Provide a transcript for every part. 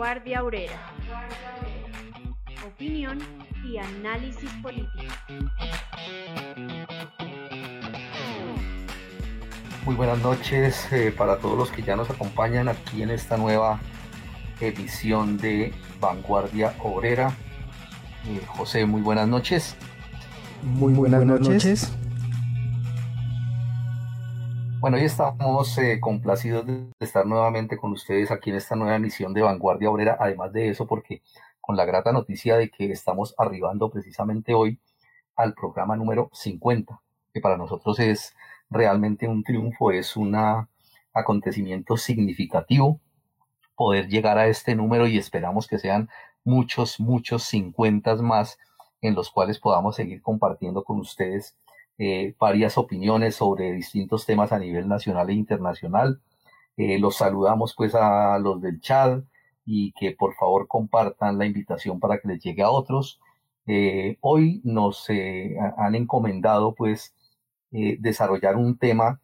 Vanguardia Obrera. Opinión y análisis político. Muy buenas noches eh, para todos los que ya nos acompañan aquí en esta nueva edición de Vanguardia Obrera. Eh, José, muy buenas noches. Muy buenas, noches. Bueno, hoy estamos eh, complacidos de estar nuevamente con ustedes aquí en esta nueva emisión de Vanguardia Obrera. Además de eso, porque con la grata noticia de que estamos arribando precisamente hoy al programa número 50, que para nosotros es realmente un triunfo, es un acontecimiento significativo poder llegar a este número y esperamos que sean muchos, muchos 50 más en los cuales podamos seguir compartiendo con ustedes eh, varias opiniones sobre distintos temas a nivel nacional e internacional. Eh, los saludamos pues a los del chat y que por favor compartan la invitación para que les llegue a otros. Eh, hoy nos han encomendado pues desarrollar un tema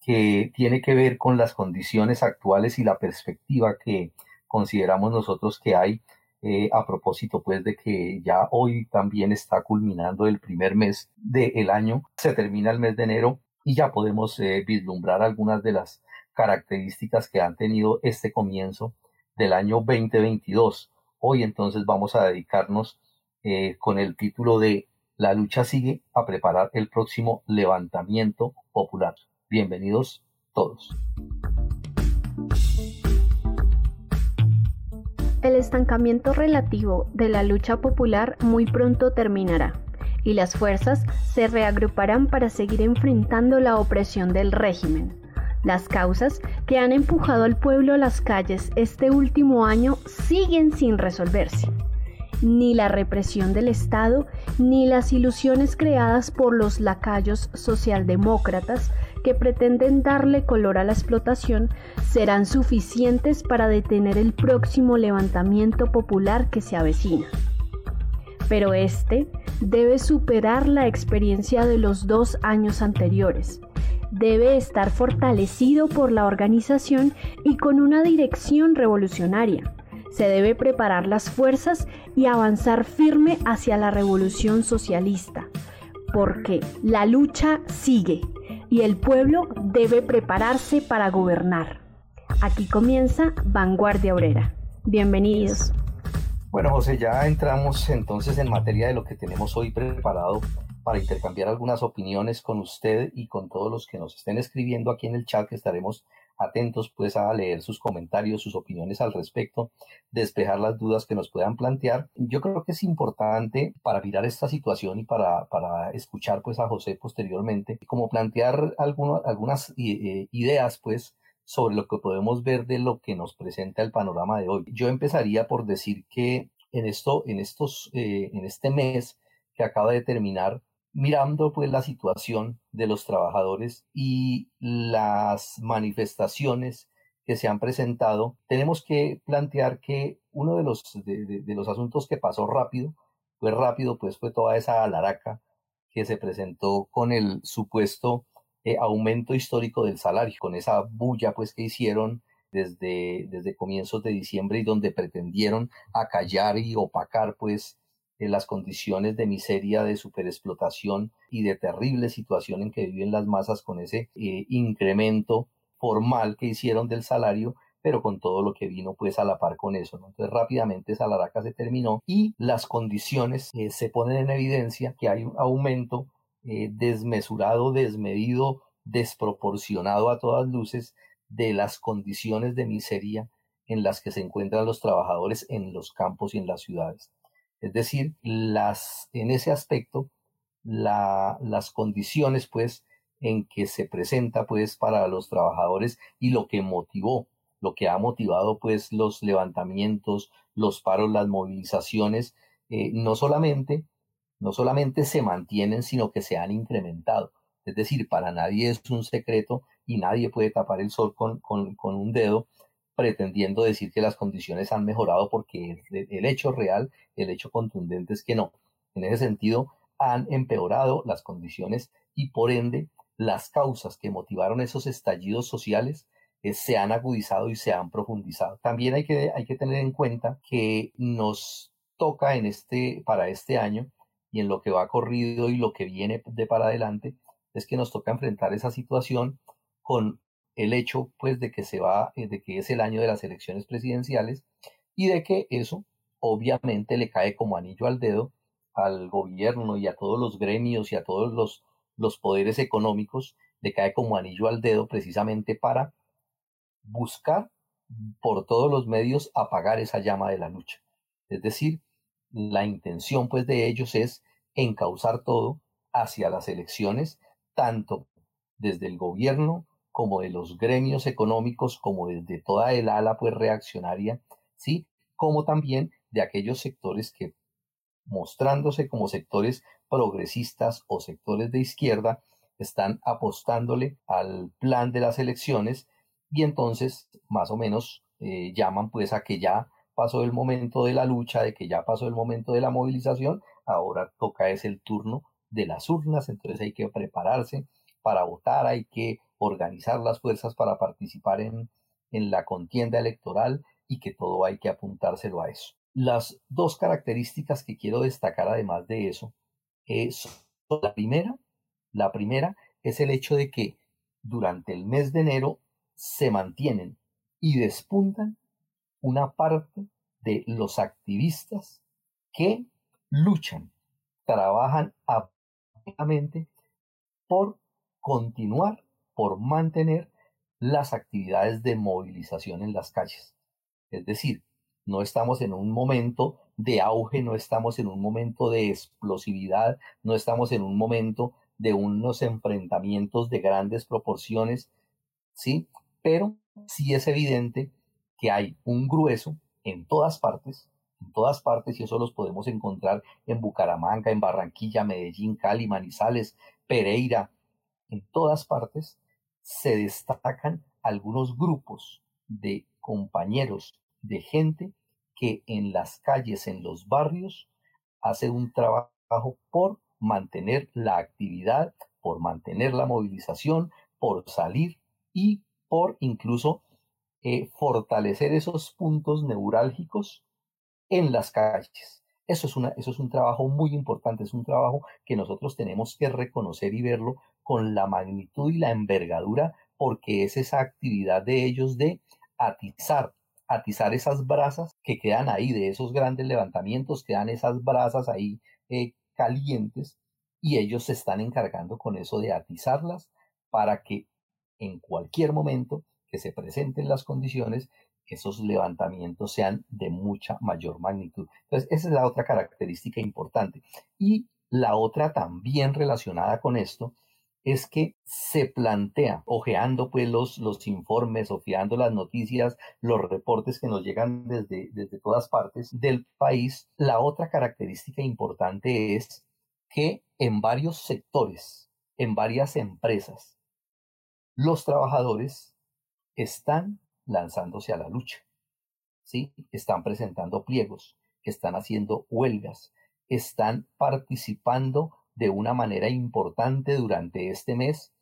que tiene que ver con las condiciones actuales y la perspectiva que consideramos nosotros que hay eh, a propósito pues de que ya hoy también está culminando el primer mes del año, se termina el mes de enero y ya podemos eh, vislumbrar algunas de las características que han tenido este comienzo del año 2022. Hoy entonces vamos a dedicarnos eh, con el título de La lucha sigue a preparar el próximo levantamiento popular. Bienvenidos todos. El estancamiento relativo de la lucha popular muy pronto terminará y las fuerzas se reagruparán para seguir enfrentando la opresión del régimen. Las causas que han empujado al pueblo a las calles este último año siguen sin resolverse. Ni la represión del Estado, ni las ilusiones creadas por los lacayos socialdemócratas que pretenden darle color a la explotación serán suficientes para detener el próximo levantamiento popular que se avecina. Pero este debe superar la experiencia de los dos años anteriores. Debe estar fortalecido por la organización y con una dirección revolucionaria. Se debe preparar las fuerzas y avanzar firme hacia la revolución socialista, porque la lucha sigue y el pueblo debe prepararse para gobernar. Aquí comienza Vanguardia Obrera. Bienvenidos. Bueno, José, ya entramos entonces en materia de lo que tenemos hoy preparado para intercambiar algunas opiniones con usted y con todos los que nos estén escribiendo aquí en el chat, que estaremos atentos pues a leer sus comentarios, sus opiniones al respecto, despejar las dudas que nos puedan plantear. Yo creo que es importante para mirar esta situación y para, para escuchar pues a José posteriormente, como plantear algunas eh, ideas pues sobre lo que podemos ver de lo que nos presenta el panorama de hoy. Yo empezaría por decir que en esto, en estos, eh, en este mes que acaba de terminar, mirando pues la situación de los trabajadores y las manifestaciones que se han presentado, tenemos que plantear que uno de los, de, los asuntos que pasó rápido, fue rápido, pues fue toda esa alaraca que se presentó con el supuesto eh, aumento histórico del salario, con esa bulla pues que hicieron desde, desde comienzos de diciembre y donde pretendieron acallar y opacar pues las condiciones de miseria, de superexplotación y de terrible situación en que viven las masas con ese eh, incremento formal que hicieron del salario, pero con todo lo que vino pues a la par con eso. Entonces rápidamente esa laraca se terminó y las condiciones eh, se ponen en evidencia que hay un aumento eh, desmesurado, desmedido, desproporcionado a todas luces de las condiciones de miseria en las que se encuentran los trabajadores en los campos y en las ciudades. Es decir, las, en ese aspecto, las condiciones, pues, en que se presenta, pues, para los trabajadores y lo que motivó lo que ha motivado pues los levantamientos, los paros, las movilizaciones, eh, no solamente no solamente se mantienen, sino que se han incrementado. Es decir, para nadie es un secreto y nadie puede tapar el sol con, con, un dedo pretendiendo decir que las condiciones han mejorado porque el, hecho real, el hecho contundente es que no. En ese sentido, han empeorado las condiciones y por ende las causas que motivaron esos estallidos sociales eh, se han agudizado y se han profundizado. También hay que, hay que tener en cuenta que nos toca en este, para este año y en lo que va corrido y lo que viene de para adelante, es que nos toca enfrentar esa situación con el hecho pues de que se va, eh, de que es el año de las elecciones presidenciales y de que eso obviamente le cae como anillo al dedo al gobierno y a todos los gremios y a todos los, los poderes económicos, le cae como anillo al dedo precisamente para buscar por todos los medios apagar esa llama de la lucha. Es decir, la intención pues de ellos es encauzar todo hacia las elecciones, tanto desde el gobierno como de los gremios económicos, como desde toda el ala pues reaccionaria, ¿sí? Como también de aquellos sectores que mostrándose como sectores progresistas o sectores de izquierda, están apostándole al plan de las elecciones y entonces más o menos eh, llaman pues a que ya pasó el momento de la lucha, de que ya pasó el momento de la movilización, ahora toca es el turno de las urnas, entonces hay que prepararse para votar, hay que organizar las fuerzas para participar en, en la contienda electoral y que todo hay que apuntárselo a eso. Las dos características que quiero destacar además de eso es la primera, la primera es el hecho de que durante el mes de enero se mantienen y despuntan una parte de los activistas que luchan, trabajan activamente por continuar, por mantener las actividades de movilización en las calles. Es decir, no estamos en un momento de auge, no estamos en un momento de explosividad, no estamos en un momento de unos enfrentamientos de grandes proporciones, ¿sí? Pero sí es evidente que hay un grueso en todas partes, en todas partes, y eso los podemos encontrar en Bucaramanga, en Barranquilla, Medellín, Cali, Manizales, Pereira, en todas partes se destacan algunos grupos de compañeros de gente que en las calles, en los barrios, hace un trabajo por mantener la actividad, por mantener la movilización, por salir y por incluso eh, fortalecer esos puntos neurálgicos en las calles. Eso es, eso es un trabajo muy importante, es un trabajo que nosotros tenemos que reconocer y verlo con la magnitud y la envergadura, porque es esa actividad de ellos de atizar, atizar esas brasas que quedan ahí, de esos grandes levantamientos, quedan esas brasas ahí eh, calientes y ellos se están encargando con eso de atizarlas para que en cualquier momento que se presenten las condiciones, esos levantamientos sean de mucha mayor magnitud. Entonces, esa es la otra característica importante. Y la otra también relacionada con esto es que se plantea, ojeando pues los, los informes, ojeando las noticias, los reportes que nos llegan desde, desde todas partes del país, la otra característica importante es que en varios sectores, en varias empresas, los trabajadores están lanzándose a la lucha, ¿sí? Están presentando pliegos, están haciendo huelgas, están participando de una manera importante durante este mes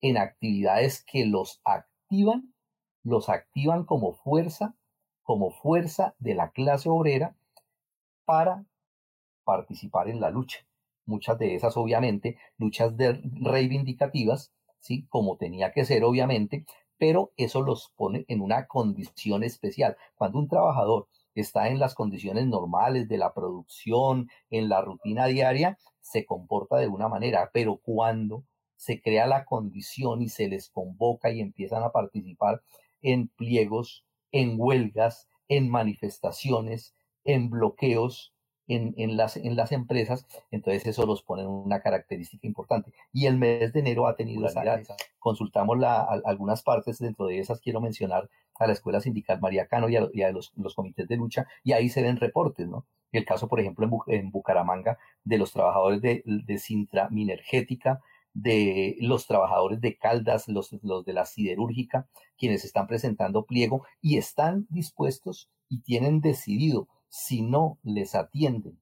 en actividades que los activan, los activan como fuerza, como fuerza de la clase obrera para participar en la lucha. Muchas de esas, obviamente, luchas de reivindicativas, ¿sí? Como tenía que ser, obviamente, pero eso los pone en una condición especial. Cuando un trabajador está en las condiciones normales de la producción, en la rutina diaria, se comporta de una manera, pero cuando se crea la condición y se les convoca y empiezan a participar en pliegos, en huelgas, en manifestaciones, en bloqueos, en, en, las, en las empresas, entonces eso los pone en una característica importante. Y el mes de enero ha tenido esa, consultamos la, algunas partes, dentro de esas quiero mencionar a la Escuela Sindical María Cano y a, los, los, comités de lucha, y ahí se ven reportes, ¿no? El caso, por ejemplo, en, Bucaramanga, de los trabajadores de, de Sintra Minergética, de los trabajadores de Caldas, los, los de la siderúrgica, quienes están presentando pliego y están dispuestos y tienen decidido si no les atienden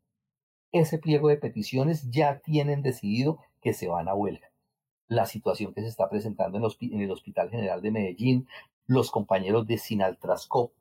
ese pliego de peticiones, ya tienen decidido que se van a huelga. La situación que se está presentando en, el Hospital General de Medellín, los compañeros de Sinaltrascop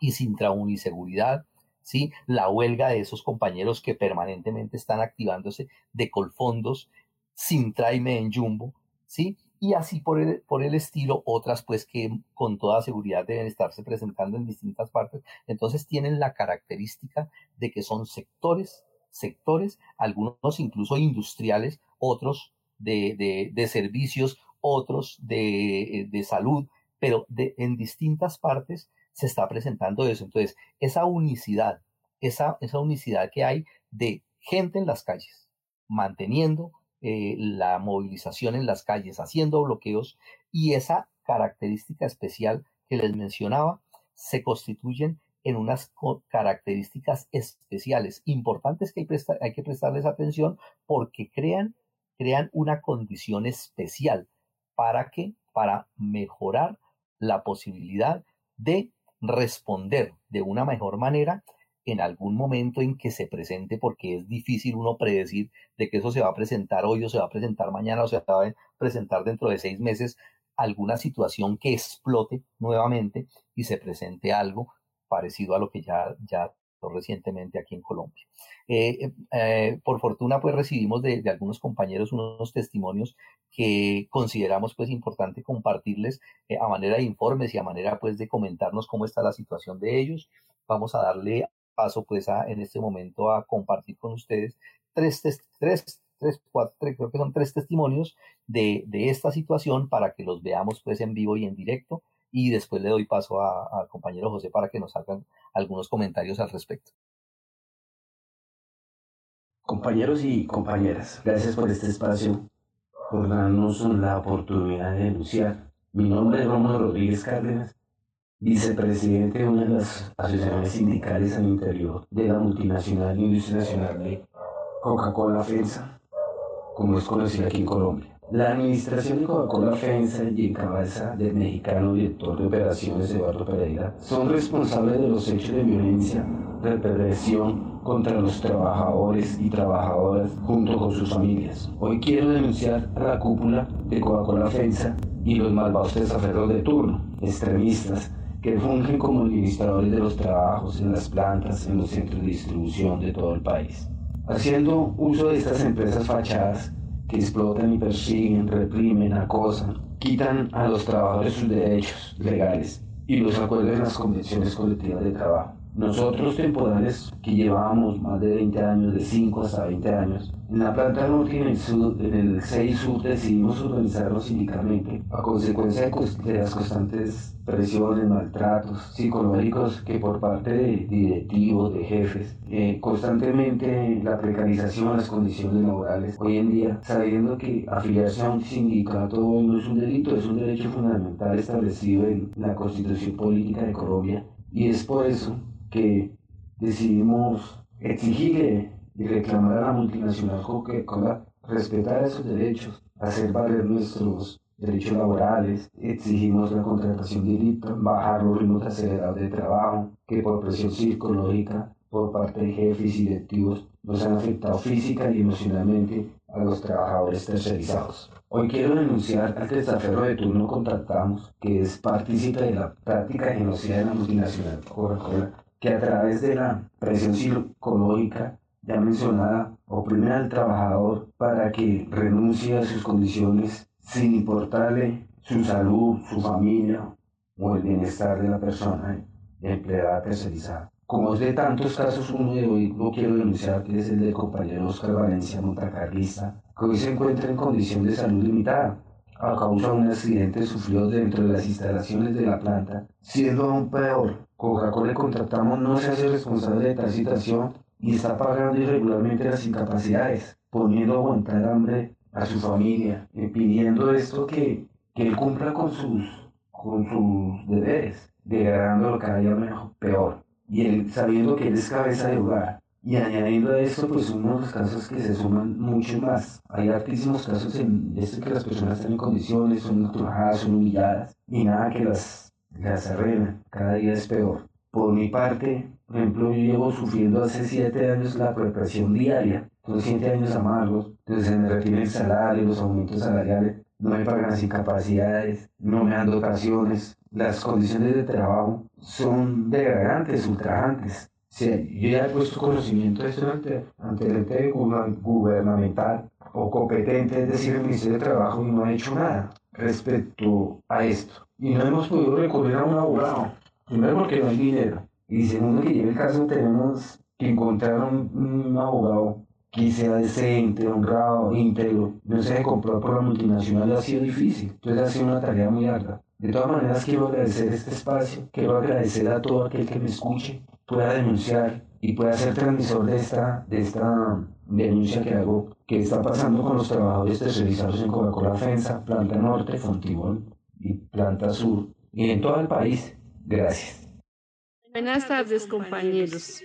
y Sintra Uniseguridad, ¿sí? la huelga de esos compañeros que permanentemente están activándose de Colfondos, Sintra y Jumbo, ¿sí? Y así por el, por el estilo, otras pues que con toda seguridad deben estarse presentando en distintas partes. Entonces tienen la característica de que son sectores, sectores, algunos incluso industriales, otros de, de, servicios, otros de, de salud, pero de, en distintas partes se está presentando eso. Entonces, esa unicidad, esa, esa unicidad que hay de gente en las calles, manteniendo eh, la movilización en las calles, haciendo bloqueos y esa característica especial que les mencionaba se constituyen en unas características especiales importantes que hay, hay que prestarles atención porque crean, crean una condición especial para que para mejorar la posibilidad de responder de una mejor manera en algún momento en que se presente, porque es difícil uno predecir de que eso se va a presentar hoy o se va a presentar mañana o se va a presentar dentro de seis meses, alguna situación que explote nuevamente y se presente algo parecido a lo que ya, ya recientemente aquí en Colombia. Eh, eh, eh, por fortuna, pues recibimos de, de, algunos compañeros unos testimonios que consideramos pues importante compartirles a manera de informes y a manera pues de comentarnos cómo está la situación de ellos. Vamos a darle paso pues a, en este momento a compartir con ustedes tres, tres, tres, cuatro, creo que son tres testimonios de, de, esta situación para que los veamos pues en vivo y en directo y después le doy paso al compañero José para que nos hagan algunos comentarios al respecto. Compañeros y compañeras, gracias por este espacio, por darnos la oportunidad de denunciar. Mi nombre es Rómulo Rodríguez Cárdenas vicepresidente de una de las asociaciones sindicales al interior de la multinacional Industria Nacional de Coca-Cola FENSA, como es conocida aquí en Colombia. La administración de Coca-Cola FENSA y en cabeza del mexicano director de operaciones Eduardo Pereira son responsables de los hechos de violencia, represión contra los trabajadores y trabajadoras junto con sus familias. Hoy quiero denunciar a la cúpula de Coca-Cola FENSA y los malvados desaferros de turno, extremistas, que fungen como administradores de los trabajos en las plantas, en los centros de distribución de todo el país. Haciendo uso de estas empresas fachadas que explotan y persiguen, reprimen, acosan, quitan a los trabajadores sus derechos legales y los acuerdos en las convenciones colectivas de trabajo. Nosotros temporales que llevábamos más de 20 años, de 5 hasta 20 años, en la planta norte en el, sur, en el 6 sur decidimos organizarnos sindicalmente a consecuencia de, las constantes presiones, maltratos psicológicos que por parte de directivos, de jefes, eh, constantemente la precarización, las condiciones laborales. Hoy en día, sabiendo que afiliarse a un sindicato no es un delito, es un derecho fundamental establecido en la constitución política de Colombia y es por eso que decidimos exigirle y reclamar a la multinacional Coca-Cola respetar esos derechos, hacer valer nuestros derechos laborales, exigimos la contratación directa, bajar los ritmos acelerados de trabajo, que por presión psicológica por parte de jefes y directivos nos han afectado física y emocionalmente a los trabajadores tercerizados. Hoy quiero denunciar al testaferro de turno contratamos, que es partícipe de la práctica genocida de la multinacional Coca-Cola, que a través de la presión psicológica ya mencionada oprime al trabajador para que renuncie a sus condiciones sin importarle su salud, su familia o el bienestar de la persona empleada tercerizada. Como es de tantos casos, uno de hoy no quiero denunciar que es el del compañero Oscar Valencia Montacarlista, que hoy se encuentra en condición de salud limitada a causa de un accidente sufrido dentro de las instalaciones de la planta, siendo aún peor Coca-Cola contratamos no se hace responsable de tal situación y está pagando irregularmente las incapacidades, poniendo a aguantar hambre a su familia, pidiendo esto que, que él cumpla con sus, con sus deberes, degradándolo cada día mejor, peor. Y él sabiendo que él es cabeza de hogar, y añadiendo a esto, pues uno de los casos que se suman mucho más. Hay altísimos casos en este que las personas están en condiciones, son trabajadas, son humilladas, y nada que las, las. Cada día es peor. Por mi parte, por ejemplo, yo llevo sufriendo hace siete años la represión diaria. Son siete años amargos. Entonces se me retienen el salario, los aumentos salariales, no me pagan las incapacidades, no me dan dotaciones. Las condiciones de trabajo son degradantes, ultrajantes. Yo ya he puesto conocimiento de esto ante, el ente gubernamental o competente, es decir, el Ministerio de Trabajo, y no ha hecho nada respecto a esto. Y no hemos podido recurrir a un abogado, primero porque no hay dinero, y segundo que lleve el caso tenemos que encontrar un, abogado que sea decente, honrado, íntegro, no se comprado por la multinacional, ha sido difícil, entonces ha sido una tarea muy larga. De todas maneras, quiero agradecer este espacio, quiero agradecer a todo aquel que me escuche, pueda denunciar y pueda ser transmisor de esta, de esta denuncia que hago, que está pasando con los trabajadores tercerizados en Coca-Cola FENSA, Planta Norte, Fontibón y Planta Sur, y en todo el país. Gracias. Buenas tardes, compañeros.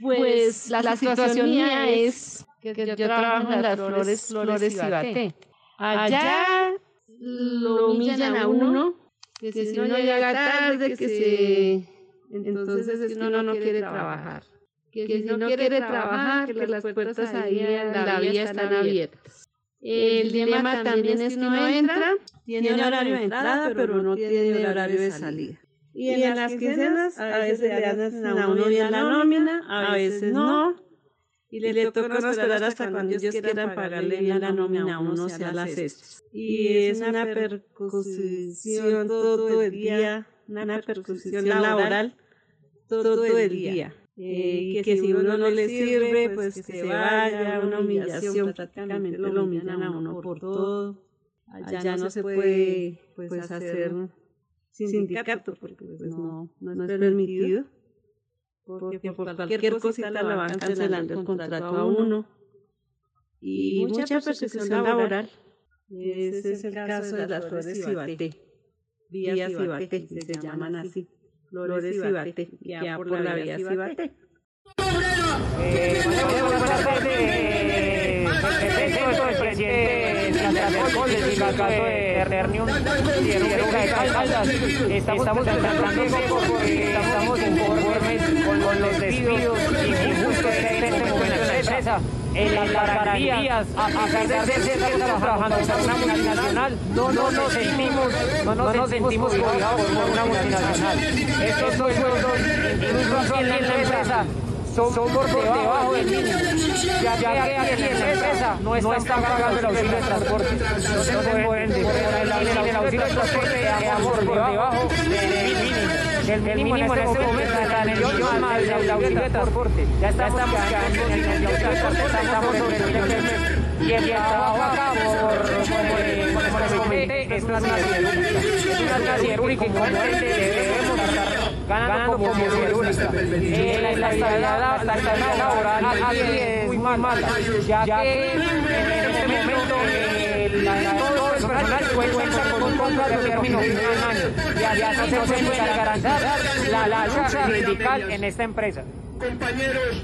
Pues la, situación mía es que, yo, trabajo en las flores, flores y bate. Allá lo humillan a uno, que si no llega tarde, que se entonces es que uno no quiere trabajar. Que, si no quiere trabajar, que las puertas ahí en la vía están abiertas. El dilema también es que no entra, tiene horario de entrada, pero no tiene horario de salida. Y en las quincenas a veces le dan a uno bien la nómina, a veces no. Y le, toca esperar hasta cuando ellos quieran pagarle bien la nómina a uno sea las cestas. Y es una percusión todo el día, una percusión laboral todo, el día. Eh, y que, si uno no le sirve, pues, pues que se vaya, una humillación, prácticamente lo humillan a uno por todo. Allá no se puede pues, pues hacer sindicato porque pues, no, no es permitido. Porque por cualquier cosita la van cancelando el contrato a uno. Y mucha persecución laboral. Ese es el caso de las flores Vías Cibate, se llaman así. Flores Cibate, ya por la vía Cibate. Eh, de Estamos tratando porque estamos conformes con los despidos que hay en este momento en la empresa en las garantías, a, pesar de ser que trabajando para una multinacional, no, no nos sentimos, no nos, no sentimos cobijados por una multinacional. Estos sueldos, incluso aquí en la empresa, son, son por debajo del mínimo, ya que aquí en la empresa no están pagando el auxilio de transporte. Entonces, por ende, el auxilio de transporte quedamos por debajo del mínimo. El mínimo en este momento está en el del auxilio de transporte. Ya estamos quedando sin el de transporte, estamos sobre el. Y el trabajo acá, por, como les comenté, es una siderúrgica. Es una siderúrgica y como debemos estar ganando como siderúrgica. Eh, la estabilidad laboral aquí es muy mala, ya que en este momento el personal cuenta con un contrato un año. Ya, ya no se puede garantizar la, lucha sindical en esta empresa.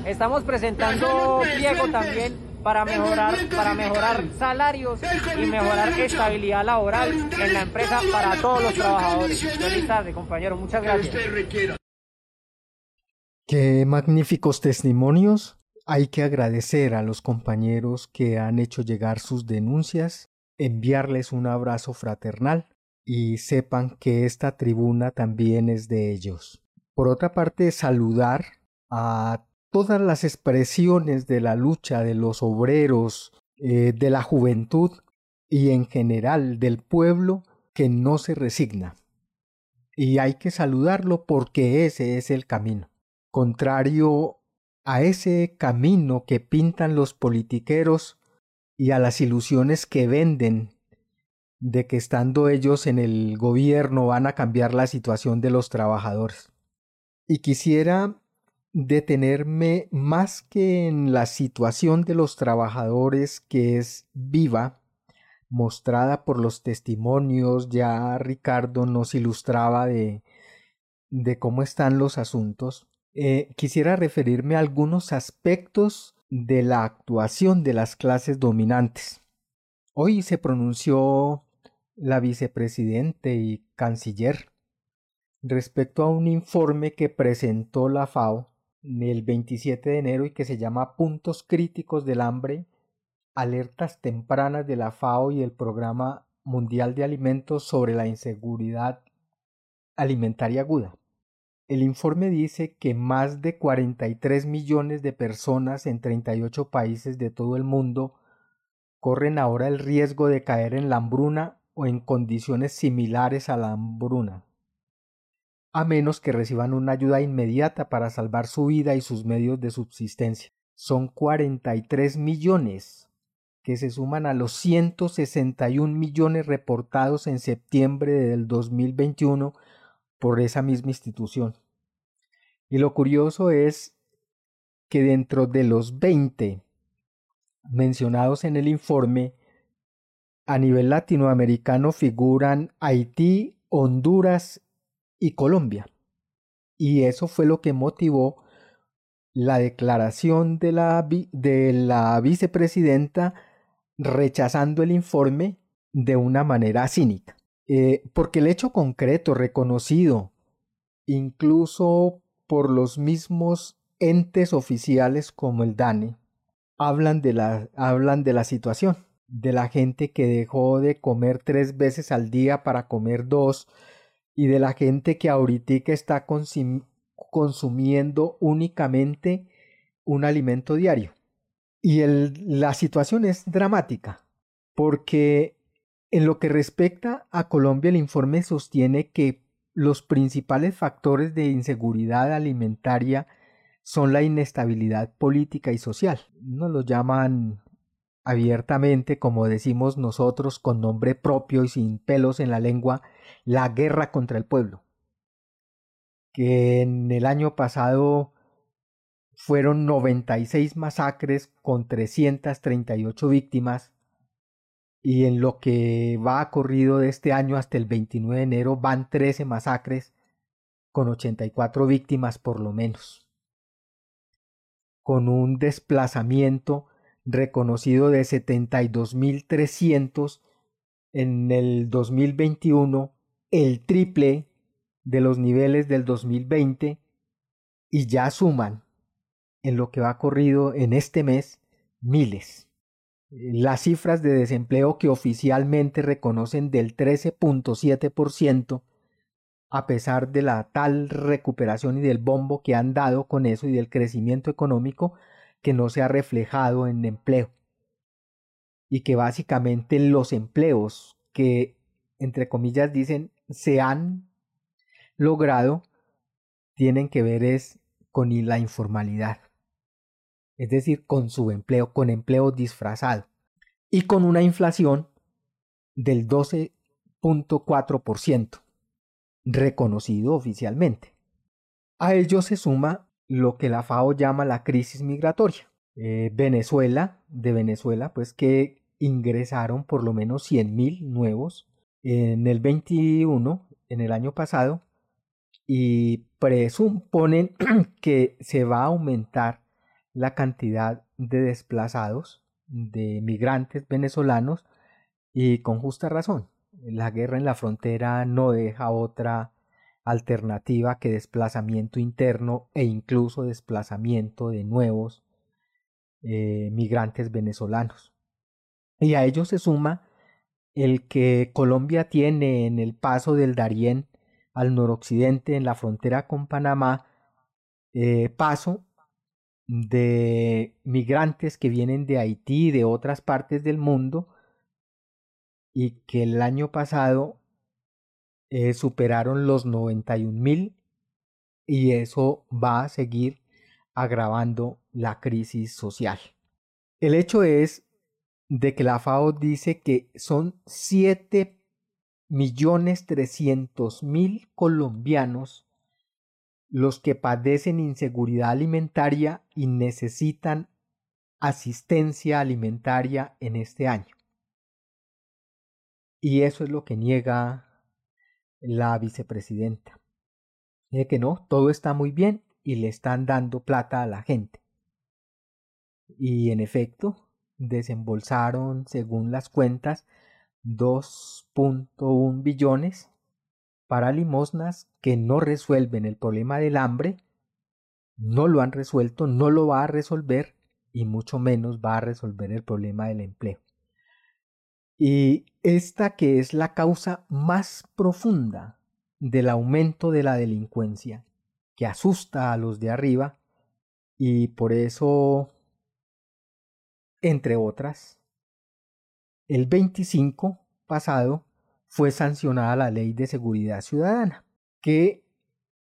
Estamos presentando pliego también para mejorar, para mejorar salarios y mejorar estabilidad laboral en la empresa para todos los trabajadores. Feliz tarde, compañero. Muchas gracias. Qué magníficos testimonios. Hay que agradecer a los compañeros que han hecho llegar sus denuncias, enviarles un abrazo fraternal y sepan que esta tribuna también es de ellos. Por otra parte, saludar a todas las expresiones de la lucha de los obreros, eh, de la juventud y en general del pueblo que no se resigna. Y hay que saludarlo porque ese es el camino. Contrario a ese camino que pintan los politiqueros y a las ilusiones que venden de que estando ellos en el gobierno van a cambiar la situación de los trabajadores. Y quisiera detenerme más que en la situación de los trabajadores que es viva, mostrada por los testimonios, ya Ricardo nos ilustraba de, de cómo están los asuntos, eh, quisiera referirme a algunos aspectos de la actuación de las clases dominantes. Hoy se pronunció la vicepresidente y canciller respecto a un informe que presentó la FAO el 27 de enero y que se llama Puntos Críticos del Hambre, alertas tempranas de la FAO y el Programa Mundial de Alimentos sobre la inseguridad alimentaria aguda. El informe dice que más de 43 millones de personas en 38 países de todo el mundo corren ahora el riesgo de caer en la hambruna o en condiciones similares a la hambruna, a menos que reciban una ayuda inmediata para salvar su vida y sus medios de subsistencia. Son 43 millones que se suman a los 161 millones reportados en septiembre del 2021 por esa misma institución. Y lo curioso es que dentro de los 20 mencionados en el informe, a nivel latinoamericano figuran Haití, Honduras y Colombia. Y eso fue lo que motivó la declaración de la, de la vicepresidenta rechazando el informe de una manera cínica. Eh, porque el hecho concreto reconocido incluso por los mismos entes oficiales como el DANE hablan de la, hablan de la situación, de la gente que dejó de comer tres veces al día para comer dos y de la gente que ahorita está consumiendo únicamente un alimento diario. Y el, la situación es dramática porque en lo que respecta a Colombia, el informe sostiene que los principales factores de inseguridad alimentaria son la inestabilidad política y social. No lo llaman abiertamente, como decimos nosotros, con nombre propio y sin pelos en la lengua, la guerra contra el pueblo. Que en el año pasado fueron 96 masacres con 338 víctimas, y en lo que va corrido de este año hasta el 29 de enero van 13 masacres con 84 víctimas por lo menos, con un desplazamiento reconocido de 72.300 en el 2021, el triple de los niveles del 2020 y ya suman en lo que va corrido en este mes miles. Las cifras de desempleo que oficialmente reconocen del 13.7%, a pesar de la tal recuperación y del bombo que han dado con eso y del crecimiento económico que no se ha reflejado en empleo. Y que básicamente los empleos que, entre comillas, dicen se han logrado, tienen que ver es con la informalidad es decir, con su empleo, con empleo disfrazado, y con una inflación del 12.4%, reconocido oficialmente. A ello se suma lo que la FAO llama la crisis migratoria. Eh, Venezuela, de Venezuela, pues que ingresaron por lo menos 100.000 nuevos en el 21, en el año pasado, y presuponen que se va a aumentar la cantidad de desplazados, de migrantes venezolanos, y con justa razón. La guerra en la frontera no deja otra alternativa que desplazamiento interno e incluso desplazamiento de nuevos eh, migrantes venezolanos. Y a ello se suma el que Colombia tiene en el paso del Darién al noroccidente en la frontera con Panamá eh, paso de migrantes que vienen de Haití y de otras partes del mundo y que el año pasado eh, superaron los 91 mil y eso va a seguir agravando la crisis social. El hecho es de que la FAO dice que son 7 millones 300 mil colombianos los que padecen inseguridad alimentaria y necesitan asistencia alimentaria en este año. Y eso es lo que niega la vicepresidenta. Dice que no, todo está muy bien y le están dando plata a la gente. Y en efecto, desembolsaron, según las cuentas, 2.1 billones para limosnas que no resuelven el problema del hambre, no lo han resuelto, no lo va a resolver y mucho menos va a resolver el problema del empleo. Y esta que es la causa más profunda del aumento de la delincuencia, que asusta a los de arriba, y por eso, entre otras, el 25 pasado fue sancionada la Ley de Seguridad Ciudadana, que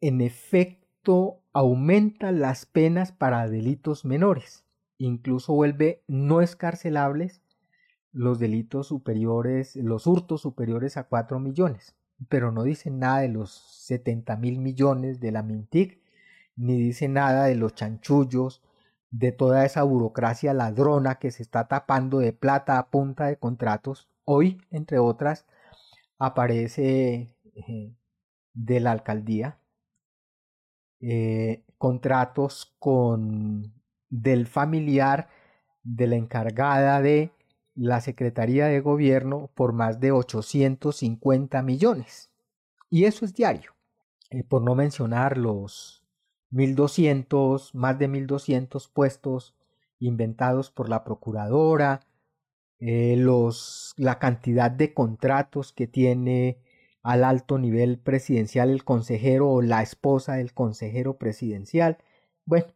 en efecto aumenta las penas para delitos menores, incluso vuelve no escarcelables los delitos superiores, los hurtos superiores a 4 millones, pero no dice nada de los 70 mil millones de la Mintic, ni dice nada de los chanchullos, de toda esa burocracia ladrona que se está tapando de plata a punta de contratos. Hoy, entre otras, aparece eh, de la alcaldía eh, contratos con del familiar de la encargada de la Secretaría de Gobierno por más de 850 millones. Y eso es diario. Eh, por no mencionar los 1.200, más de 1.200 puestos inventados por la Procuradora, eh, los, la cantidad de contratos que tiene al alto nivel presidencial el consejero o la esposa del consejero presidencial. Bueno,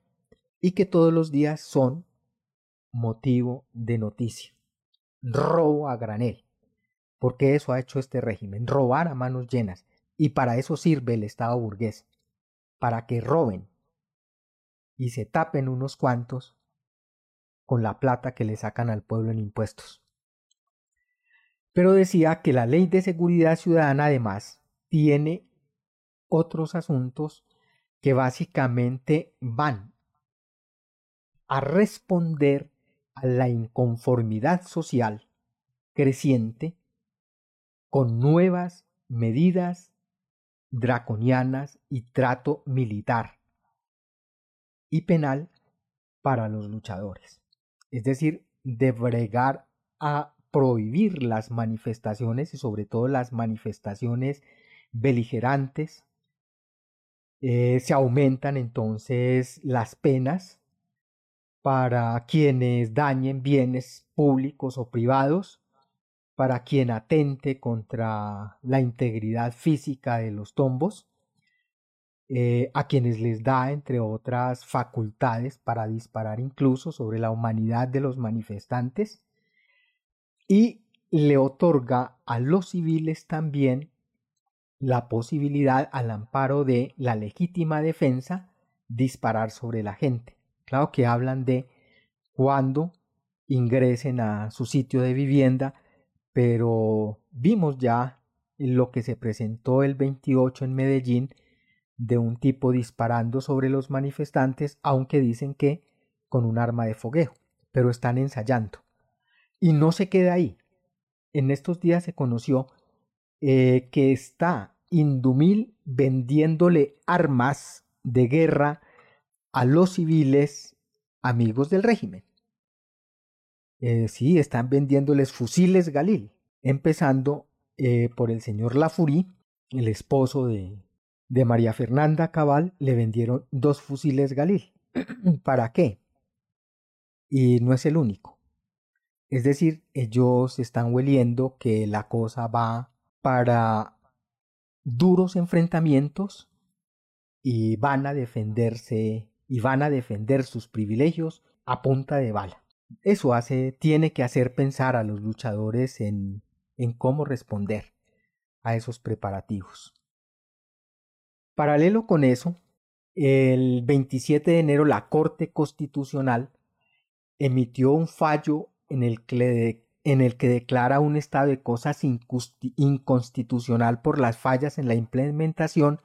y que todos los días son motivo de noticia robo a granel, porque eso ha hecho este régimen, robar a manos llenas, y para eso sirve el Estado burgués, para que roben y se tapen unos cuantos con la plata que le sacan al pueblo en impuestos. Pero decía que la ley de seguridad ciudadana además tiene otros asuntos que básicamente van a responder la inconformidad social creciente con nuevas medidas draconianas y trato militar y penal para los luchadores. Es decir, de bregar a prohibir las manifestaciones y sobre todo las manifestaciones beligerantes. Eh, se aumentan entonces las penas para quienes dañen bienes públicos o privados, para quien atente contra la integridad física de los tombos, eh, a quienes les da, entre otras, facultades para disparar incluso sobre la humanidad de los manifestantes, y le otorga a los civiles también la posibilidad al amparo de la legítima defensa disparar sobre la gente. Claro que hablan de cuando ingresen a su sitio de vivienda, pero vimos ya lo que se presentó el 28 en Medellín de un tipo disparando sobre los manifestantes, aunque dicen que con un arma de fogueo, pero están ensayando. Y no se queda ahí. En estos días se conoció eh, que está Indumil vendiéndole armas de guerra a los civiles amigos del régimen. Eh, sí, están vendiéndoles fusiles Galil, empezando eh, por el señor Lafurí, el esposo de, de María Fernanda Cabal, le vendieron dos fusiles Galil. ¿Para qué? Y no es el único. Es decir, ellos están hueliendo que la cosa va para duros enfrentamientos y van a defenderse y van a defender sus privilegios a punta de bala. Eso hace, tiene que hacer pensar a los luchadores en, en cómo responder a esos preparativos. Paralelo con eso, el 27 de enero la Corte Constitucional emitió un fallo en el que, declara un estado de cosas inconstitucional por las fallas en la implementación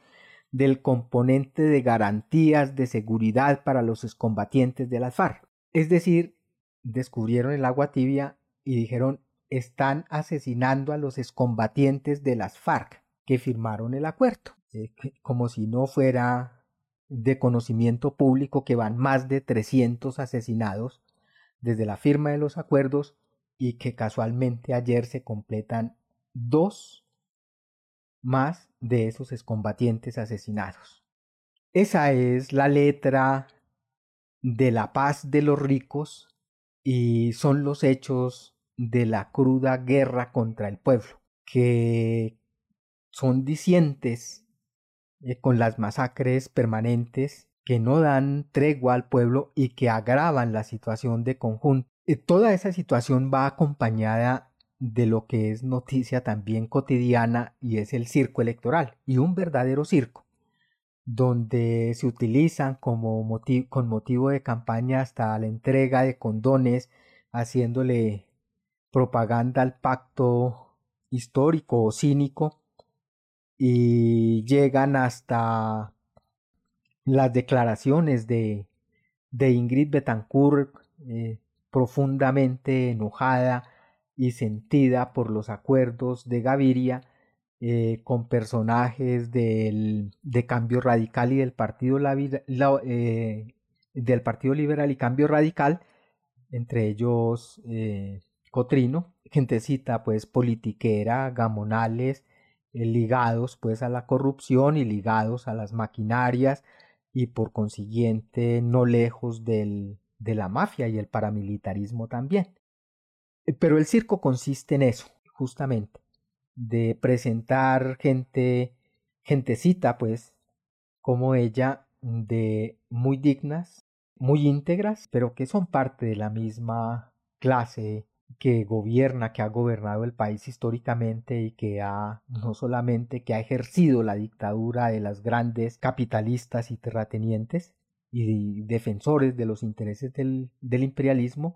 del componente de garantías de seguridad para los excombatientes de las FARC. Es decir, descubrieron el agua tibia y dijeron están asesinando a los excombatientes de las FARC que firmaron el acuerdo, eh, como si no fuera de conocimiento público que van más de 300 asesinados desde la firma de los acuerdos y que casualmente ayer se completan dos más de esos excombatientes asesinados. Esa es la letra de la paz de los ricos y son los hechos de la cruda guerra contra el pueblo, que son disientes eh, con las masacres permanentes que no dan tregua al pueblo y que agravan la situación de conjunto. Toda esa situación va acompañada de lo que es noticia también cotidiana y es el circo electoral y un verdadero circo donde se utilizan como con motivo de campaña hasta la entrega de condones haciéndole propaganda al pacto histórico o cínico y llegan hasta las declaraciones de, de Ingrid Betancourt eh, profundamente enojada y sentida por los acuerdos de Gaviria eh, con personajes del, de Cambio Radical y del Partido, eh, del Partido Liberal y Cambio Radical, entre ellos Cotrino, gentecita pues politiquera, gamonales, ligados pues a la corrupción y ligados a las maquinarias y por consiguiente no lejos del, de la mafia y el paramilitarismo también. Eh, pero el circo consiste en eso, justamente, de presentar gente, gentecita pues, como ella, de muy dignas, muy íntegras, pero que son parte de la misma clase que gobierna, que ha gobernado el país históricamente y que ha no solamente que ha ejercido la dictadura de las grandes capitalistas y terratenientes y defensores de los intereses del, imperialismo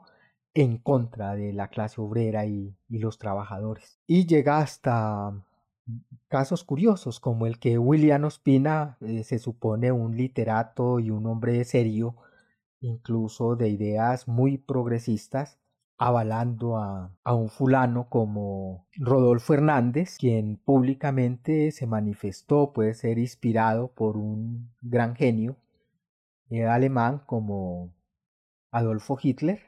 en contra de la clase obrera y, los trabajadores. Y llega hasta casos curiosos como el que William Ospina eh, se supone un literato y un hombre serio, incluso de ideas muy progresistas, avalando a, a, un fulano como Rodolfo Hernández, quien públicamente se manifestó, puede ser inspirado por un gran genio eh, alemán como Adolfo Hitler.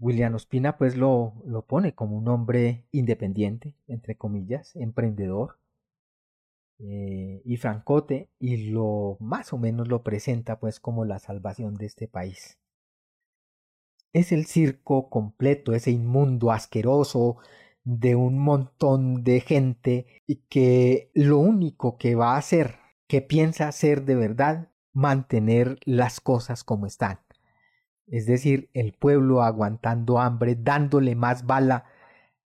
William Ospina pues lo, lo pone como un hombre independiente, entre comillas, emprendedor eh, y francote y lo más o menos lo presenta pues como la salvación de este país es el circo completo, ese inmundo asqueroso de un montón de gente y que lo único que va a hacer, que piensa hacer de verdad, mantener las cosas como están. Es decir, el pueblo aguantando hambre, dándole más bala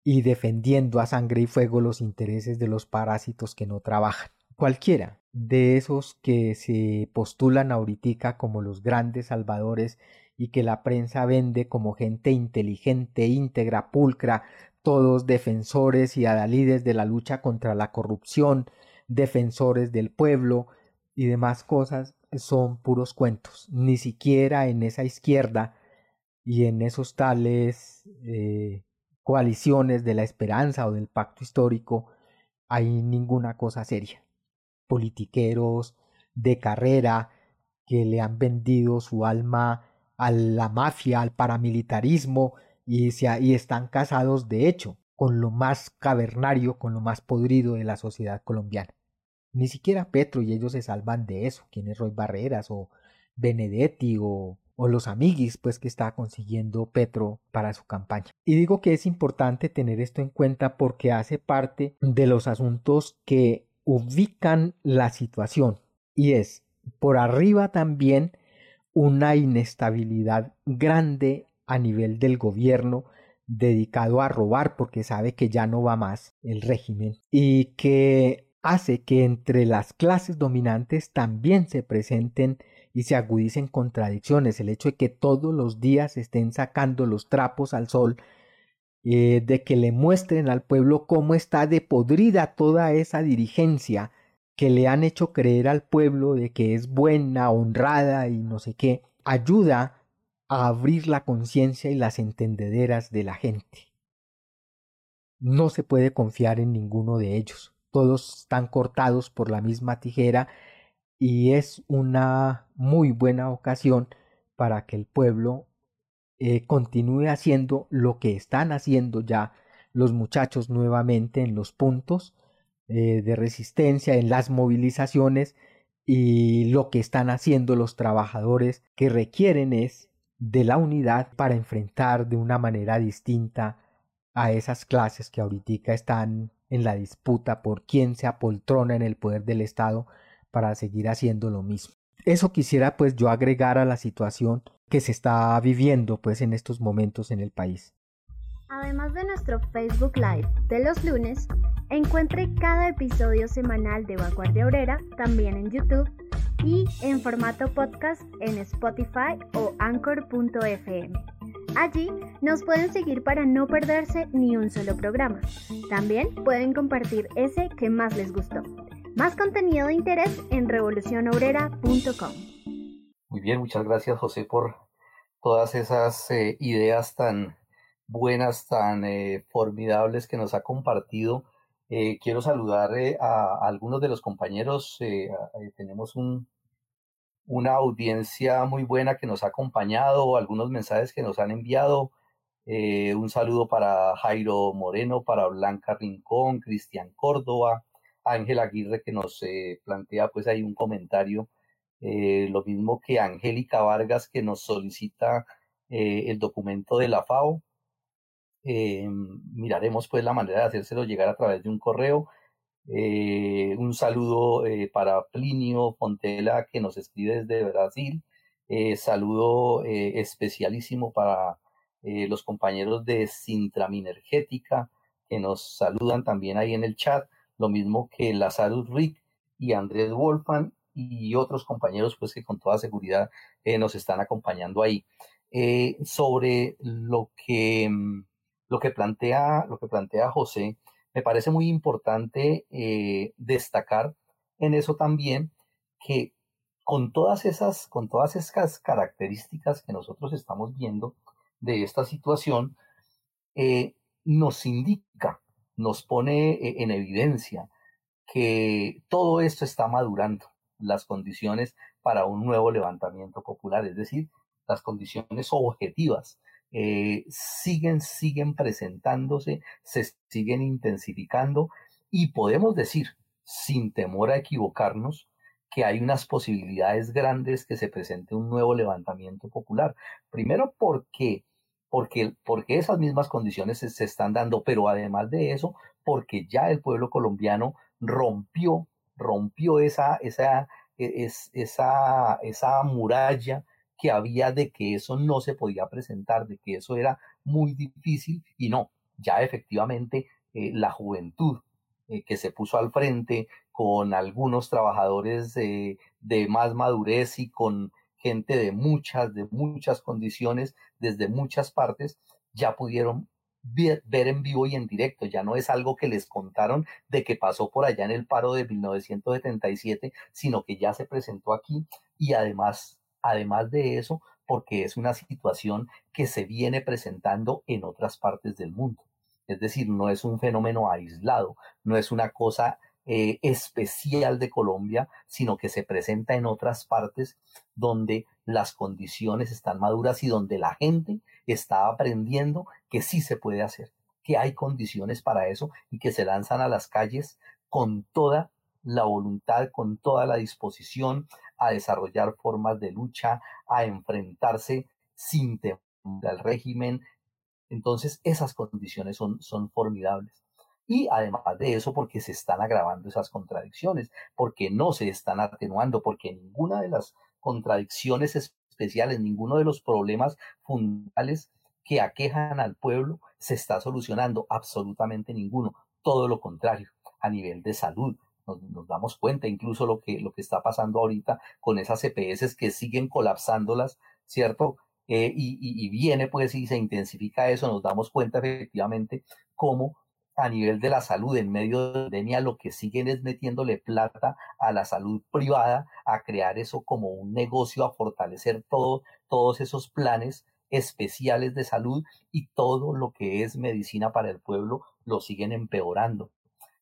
y defendiendo a sangre y fuego los intereses de los parásitos que no trabajan. Cualquiera de esos que se postulan ahorita como los grandes salvadores y que la prensa vende como gente inteligente, íntegra, pulcra, todos defensores y adalides de la lucha contra la corrupción, defensores del pueblo y demás cosas, son puros cuentos. Ni siquiera en esa izquierda y en esos tales eh, coaliciones de la esperanza o del pacto histórico hay ninguna cosa seria. Politiqueros de carrera que le han vendido su alma a la mafia, al paramilitarismo y, y están casados de hecho con lo más cavernario, con lo más podrido de la sociedad colombiana. Ni siquiera Petro y ellos se salvan de eso, quien es Roy Barreras o Benedetti o, o los amiguis pues que está consiguiendo Petro para su campaña. Y digo que es importante tener esto en cuenta porque hace parte de los asuntos que ubican la situación y es por arriba también una inestabilidad grande a nivel del gobierno dedicado a robar porque sabe que ya no va más el régimen y que hace que entre las clases dominantes también se presenten y se agudicen contradicciones, el hecho de que todos los días estén sacando los trapos al sol, eh, de que le muestren al pueblo cómo está de podrida toda esa dirigencia que le han hecho creer al pueblo de que es buena, honrada y no sé qué, ayuda a abrir la conciencia y las entendederas de la gente. No se puede confiar en ninguno de ellos. Todos están cortados por la misma tijera y es una muy buena ocasión para que el pueblo eh, continúe haciendo lo que están haciendo ya los muchachos nuevamente en los puntos eh, de resistencia, en las movilizaciones y lo que están haciendo los trabajadores que requieren es de la unidad para enfrentar de una manera distinta a esas clases que ahorita están en la disputa por quién se apoltrona en el poder del Estado para seguir haciendo lo mismo. Eso quisiera pues yo agregar a la situación que se está viviendo pues en estos momentos en el país. Además de nuestro Facebook Live de los lunes, encuentre cada episodio semanal de Vanguardia Obrera también en YouTube y en formato podcast en Spotify o anchor.fm. Allí nos pueden seguir para no perderse ni un solo programa. También pueden compartir ese que más les gustó. Más contenido de interés en revolucionobrera.com. Muy bien, muchas gracias José por todas esas eh, ideas tan buenas, tan eh, formidables que nos ha compartido. Eh, quiero saludar eh, a, algunos de los compañeros. tenemos un, una audiencia muy buena que nos ha acompañado, algunos mensajes que nos han enviado. un saludo para Jairo Moreno, para Blanca Rincón, Cristian Córdoba, Ángel Aguirre que nos plantea pues ahí un comentario. lo mismo que Angélica Vargas que nos solicita el documento de la FAO. Eh, miraremos pues la manera de hacérselo llegar a través de un correo. Eh, un saludo eh, para Plinio Fontela que nos escribe desde Brasil. saludo especialísimo para los compañeros de Sintraminergética que nos saludan también ahí en el chat. Lo mismo que Lazarus Rick y Andrés Wolfan y otros compañeros pues que con toda seguridad nos están acompañando ahí. sobre lo que mm, lo que plantea, lo que plantea José, me parece muy importante eh, destacar en eso también que con todas esas, con todas esas características que nosotros estamos viendo de esta situación, eh, nos indica, nos pone eh, en evidencia que todo esto está madurando, las condiciones para un nuevo levantamiento popular, es decir, las condiciones objetivas eh, siguen, siguen presentándose, se siguen intensificando y podemos decir, sin temor a equivocarnos, que hay unas posibilidades grandes que se presente un nuevo levantamiento popular. Primero porque, porque, porque esas mismas condiciones se, se están dando, pero además de eso, porque ya el pueblo colombiano rompió, rompió esa, esa, e, esa, esa muralla que había de que eso no se podía presentar, de que eso era muy difícil y no, ya efectivamente eh, la juventud eh, que se puso al frente con algunos trabajadores de más madurez y con gente de muchas, de muchas condiciones, desde muchas partes, ya pudieron ver, ver, en vivo y en directo. Ya no es algo que les contaron de que pasó por allá en el paro de 1977, sino que ya se presentó aquí y además Además de eso, porque es una situación que se viene presentando en otras partes del mundo. Es decir, no es un fenómeno aislado, no es una cosa eh, especial de Colombia, sino que se presenta en otras partes donde las condiciones están maduras y donde la gente está aprendiendo que sí se puede hacer, que hay condiciones para eso y que se lanzan a las calles con toda la voluntad, con toda la disposición a desarrollar formas de lucha, a enfrentarse sin temor al régimen. Entonces, esas condiciones son, formidables. Y además de eso, porque se están agravando esas contradicciones, porque no se están atenuando, porque ninguna de las contradicciones especiales, ninguno de los problemas fundamentales que aquejan al pueblo se está solucionando, absolutamente ninguno. Todo lo contrario, a nivel de salud, nos, damos cuenta incluso lo que, lo que está pasando ahorita con esas EPS que siguen colapsándolas, ¿cierto? Eh, y, y, viene pues y se intensifica eso, nos damos cuenta efectivamente cómo a nivel de la salud en medio de la pandemia lo que siguen es metiéndole plata a la salud privada, a crear eso como un negocio, a fortalecer todo, todos esos planes especiales de salud y todo lo que es medicina para el pueblo lo siguen empeorando.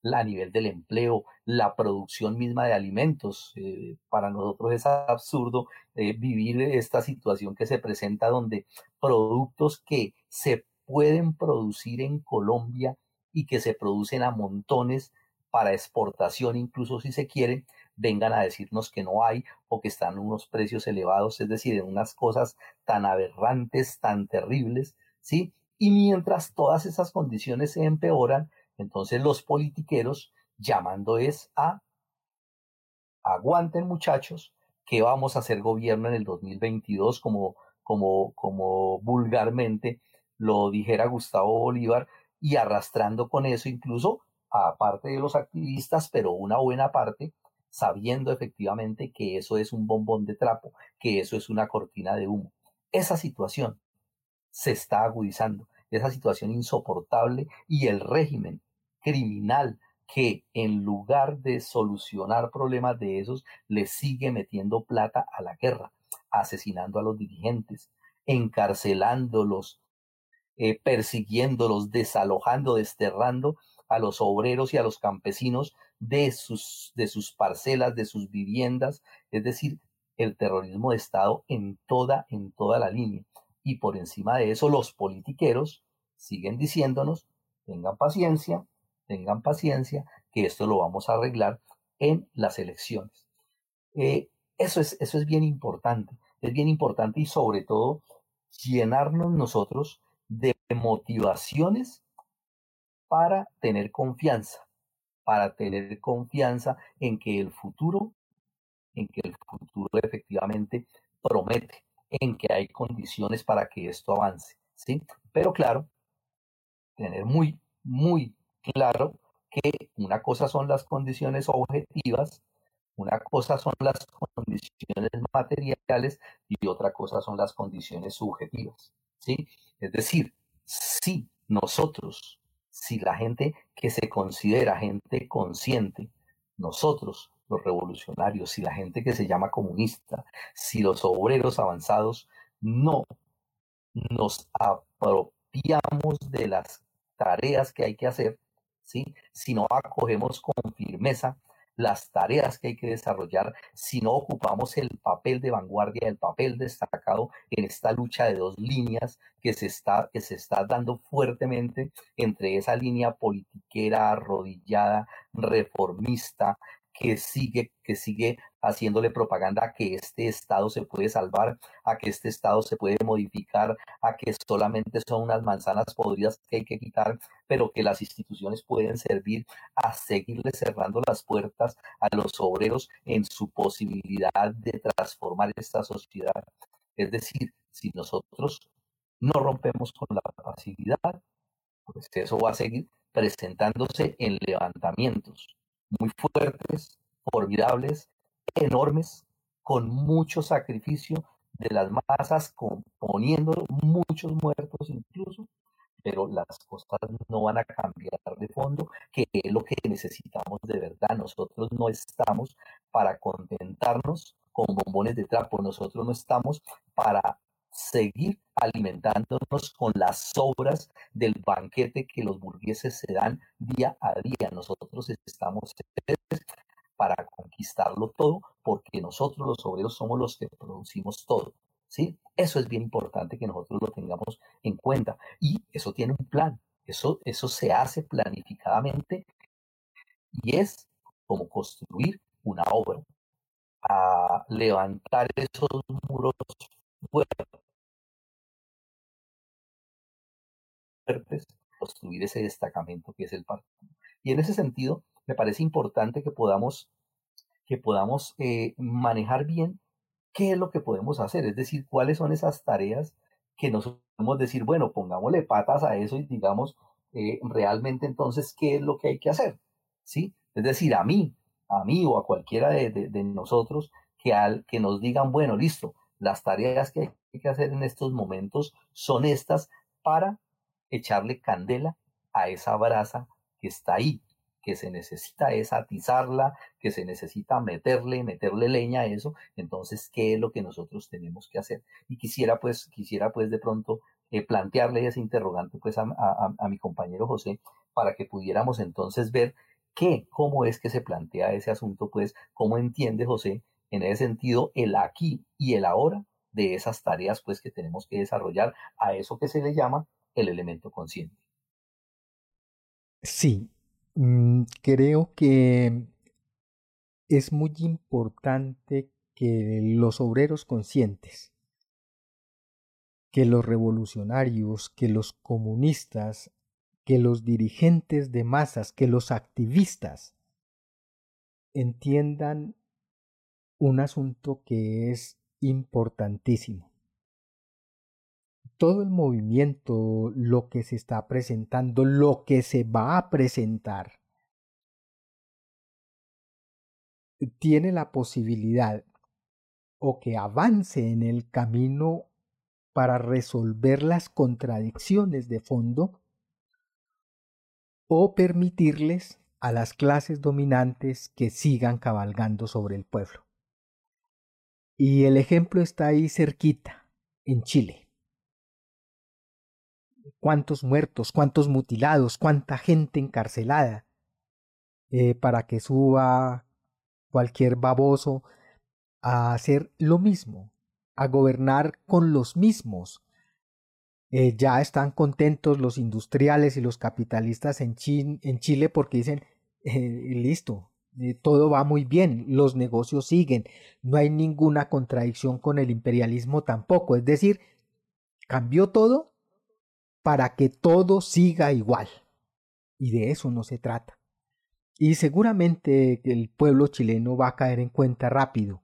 A nivel del empleo, la producción misma de alimentos. Eh, para nosotros es absurdo eh, vivir esta situación que se presenta donde productos que se pueden producir en Colombia y que se producen a montones para exportación, incluso si se quiere, vengan a decirnos que no hay o que están unos precios elevados, es decir, en unas cosas tan aberrantes, tan terribles, ¿sí? Y mientras todas esas condiciones se empeoran, entonces los politiqueros llamando es a aguanten muchachos, que vamos a hacer gobierno en el 2022 como, como, como vulgarmente lo dijera Gustavo Bolívar, y arrastrando con eso incluso a parte de los activistas, pero una buena parte, sabiendo efectivamente que eso es un bombón de trapo, que eso es una cortina de humo. Esa situación se está agudizando, esa situación insoportable y el régimen criminal que en lugar de solucionar problemas de esos, le sigue metiendo plata a la guerra, asesinando a los dirigentes, encarcelándolos, eh, persiguiéndolos, desalojando, desterrando a los obreros y a los campesinos de sus, de sus parcelas, de sus viviendas, es decir, el terrorismo de Estado en toda, en toda la línea. Y por encima de eso, los politiqueros siguen diciéndonos, tengan paciencia, tengan paciencia, que esto lo vamos a arreglar en las elecciones. Eh, eso, es, eso es bien importante, es bien importante y sobre todo llenarnos nosotros de motivaciones para tener confianza, para tener confianza en que el futuro, en que el futuro efectivamente promete, en que hay condiciones para que esto avance, ¿sí? Pero claro, tener muy, muy claro que una cosa son las condiciones objetivas, una cosa son las condiciones materiales y otra cosa son las condiciones subjetivas. ¿sí? Es decir, si nosotros, si la gente que se considera gente consciente, nosotros, los revolucionarios, si la gente que se llama comunista, si los obreros avanzados no nos apropiamos de las tareas que hay que hacer, ¿sí? si no acogemos con firmeza las tareas que hay que desarrollar si no ocupamos el papel de vanguardia, el papel destacado en esta lucha de dos líneas que se está, que se está dando fuertemente entre esa línea politiquera, arrodillada, reformista, que sigue, que sigue haciéndole propaganda a que este Estado se puede salvar, a que este Estado se puede modificar, a que solamente son unas manzanas podridas que hay que quitar, pero que las instituciones pueden servir a seguirle cerrando las puertas a los obreros en su posibilidad de transformar esta sociedad. Es decir, si nosotros no rompemos con la pasividad, pues eso va a seguir presentándose en levantamientos muy fuertes, formidables, enormes, con mucho sacrificio de las masas, componiendo muchos muertos incluso, pero las cosas no van a cambiar de fondo, que es lo que necesitamos de verdad. Nosotros no estamos para contentarnos con bombones de trapo, nosotros no estamos para seguir alimentándonos con las sobras del banquete que los burgueses se dan día a día. Nosotros estamos para conquistarlo todo porque nosotros los obreros somos los que producimos todo. ¿sí? Eso es bien importante que nosotros lo tengamos en cuenta y eso tiene un plan. Eso, eso se hace planificadamente y es como construir una obra, a levantar esos muros fuertes, construir ese destacamento que es el partido. Y en ese sentido, me parece importante que podamos, que podamos eh, manejar bien qué es lo que podemos hacer, es decir, cuáles son esas tareas que nos podemos decir, bueno, pongámosle patas a eso y digamos eh, realmente entonces qué es lo que hay que hacer, ¿sí? Es decir, a mí, a mí o a cualquiera de, de nosotros que, al, que nos digan, bueno, listo, las tareas que hay que hacer en estos momentos son estas para echarle candela a esa brasa que está ahí, que se necesita es atizarla, que se necesita meterle, meterle leña a eso, entonces, ¿qué es lo que nosotros tenemos que hacer? Y quisiera pues, quisiera pues de pronto eh, plantearle ese interrogante pues a, a, mi compañero José para que pudiéramos entonces ver qué, cómo es que se plantea ese asunto, pues, cómo entiende José en ese sentido el aquí y el ahora de esas tareas pues que tenemos que desarrollar a eso que se le llama el elemento consciente. Sí, Mm, creo que es muy importante que los obreros conscientes, que los revolucionarios, que los comunistas, que los dirigentes de masas, que los activistas entiendan un asunto que es importantísimo. Todo el movimiento, lo que se está presentando, lo que se va a presentar, tiene la posibilidad o que avance en el camino para resolver las contradicciones de fondo o permitirles a las clases dominantes que sigan cabalgando sobre el pueblo. Y el ejemplo está ahí cerquita, en Chile. ¿Cuántos muertos, cuántos mutilados, cuánta gente encarcelada eh, para que suba cualquier baboso a hacer lo mismo, a gobernar con los mismos. Eh, ya están contentos los industriales y los capitalistas en, en Chile porque dicen, eh, listo, todo va muy bien, los negocios siguen, no hay ninguna contradicción con el imperialismo tampoco, es decir, cambió todo para que todo siga igual. Y de eso no se trata. Y seguramente el pueblo chileno va a caer en cuenta rápido